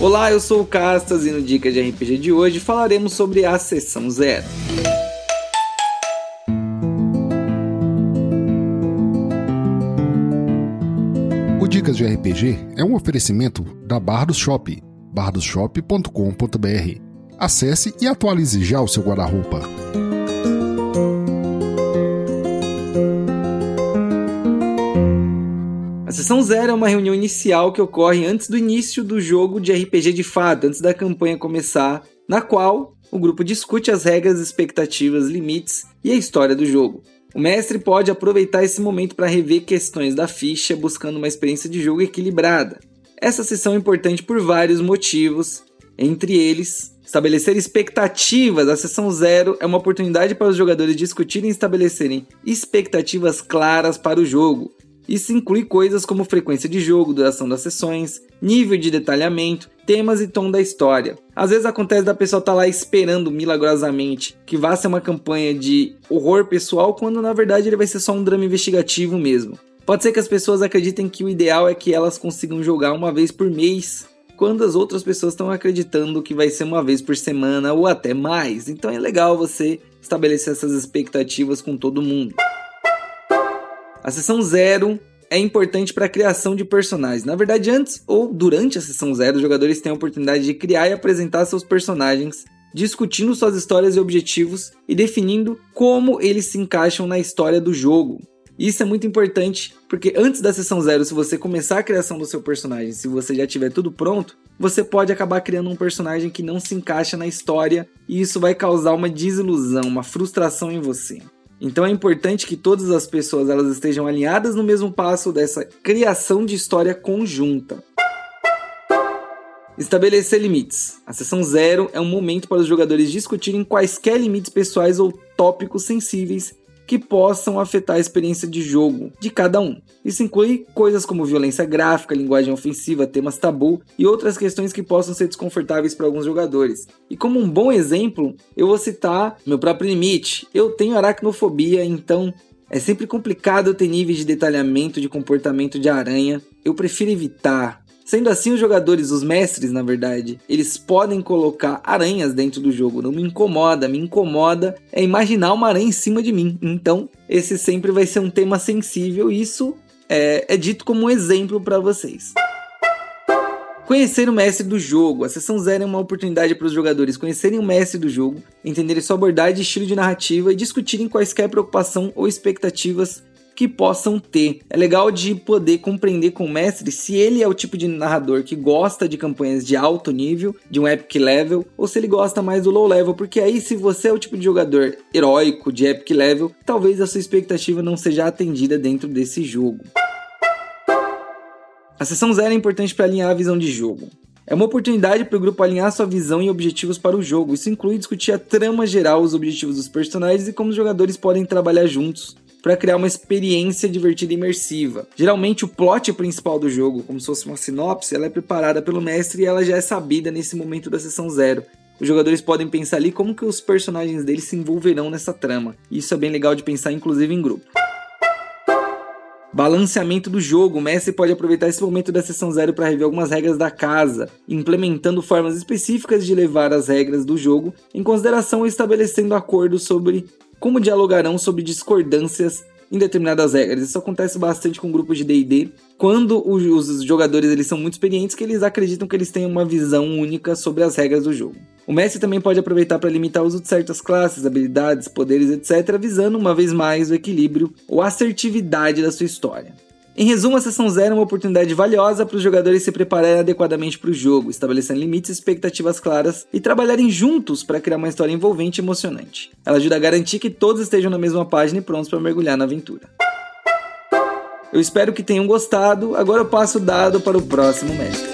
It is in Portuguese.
Olá, eu sou o Castas e no Dica de RPG de hoje falaremos sobre a Sessão Zero. O Dicas de RPG é um oferecimento da Bardos Shop, bardosshop.com.br. Acesse e atualize já o seu guarda-roupa. A sessão zero é uma reunião inicial que ocorre antes do início do jogo de RPG de fato, antes da campanha começar, na qual o grupo discute as regras, expectativas, limites e a história do jogo. O mestre pode aproveitar esse momento para rever questões da ficha, buscando uma experiência de jogo equilibrada. Essa sessão é importante por vários motivos, entre eles, estabelecer expectativas. A sessão zero é uma oportunidade para os jogadores discutirem e estabelecerem expectativas claras para o jogo. Isso inclui coisas como frequência de jogo, duração das sessões, nível de detalhamento, temas e tom da história. Às vezes acontece da pessoa estar tá lá esperando milagrosamente que vá ser uma campanha de horror pessoal, quando na verdade ele vai ser só um drama investigativo mesmo. Pode ser que as pessoas acreditem que o ideal é que elas consigam jogar uma vez por mês, quando as outras pessoas estão acreditando que vai ser uma vez por semana ou até mais. Então é legal você estabelecer essas expectativas com todo mundo. A sessão zero é importante para a criação de personagens. Na verdade, antes ou durante a sessão zero, os jogadores têm a oportunidade de criar e apresentar seus personagens, discutindo suas histórias e objetivos e definindo como eles se encaixam na história do jogo. Isso é muito importante porque antes da sessão zero, se você começar a criação do seu personagem, se você já tiver tudo pronto, você pode acabar criando um personagem que não se encaixa na história e isso vai causar uma desilusão, uma frustração em você. Então é importante que todas as pessoas elas estejam alinhadas no mesmo passo dessa criação de história conjunta. Estabelecer limites. A sessão zero é um momento para os jogadores discutirem quaisquer limites pessoais ou tópicos sensíveis que possam afetar a experiência de jogo de cada um. Isso inclui coisas como violência gráfica, linguagem ofensiva, temas tabu e outras questões que possam ser desconfortáveis para alguns jogadores. E como um bom exemplo, eu vou citar meu próprio limite. Eu tenho aracnofobia, então é sempre complicado ter níveis de detalhamento de comportamento de aranha. Eu prefiro evitar. Sendo assim, os jogadores, os mestres, na verdade, eles podem colocar aranhas dentro do jogo. Não me incomoda, me incomoda é imaginar uma aranha em cima de mim. Então, esse sempre vai ser um tema sensível. Isso é, é dito como um exemplo para vocês. Conhecer o mestre do jogo. A sessão zero é uma oportunidade para os jogadores conhecerem o mestre do jogo, entenderem sua abordagem e estilo de narrativa e discutirem quaisquer preocupação ou expectativas que possam ter. É legal de poder compreender com o mestre se ele é o tipo de narrador que gosta de campanhas de alto nível, de um epic level, ou se ele gosta mais do low level, porque aí se você é o tipo de jogador heróico de epic level, talvez a sua expectativa não seja atendida dentro desse jogo. A sessão zero é importante para alinhar a visão de jogo. É uma oportunidade para o grupo alinhar sua visão e objetivos para o jogo. Isso inclui discutir a trama geral, os objetivos dos personagens e como os jogadores podem trabalhar juntos para criar uma experiência divertida e imersiva. Geralmente o plot principal do jogo, como se fosse uma sinopse, ela é preparada pelo mestre e ela já é sabida nesse momento da sessão zero. Os jogadores podem pensar ali como que os personagens deles se envolverão nessa trama. E isso é bem legal de pensar, inclusive em grupo. Balanceamento do jogo. O mestre pode aproveitar esse momento da sessão zero para rever algumas regras da casa, implementando formas específicas de levar as regras do jogo em consideração e estabelecendo acordos sobre como dialogarão sobre discordâncias em determinadas regras. Isso acontece bastante com grupos de D&D, quando os jogadores eles são muito experientes que eles acreditam que eles têm uma visão única sobre as regras do jogo. O mestre também pode aproveitar para limitar o uso de certas classes, habilidades, poderes, etc., visando uma vez mais o equilíbrio ou assertividade da sua história. Em resumo, a sessão zero é uma oportunidade valiosa para os jogadores se prepararem adequadamente para o jogo, estabelecendo limites e expectativas claras e trabalharem juntos para criar uma história envolvente e emocionante. Ela ajuda a garantir que todos estejam na mesma página e prontos para mergulhar na aventura. Eu espero que tenham gostado. Agora eu passo o dado para o próximo mestre.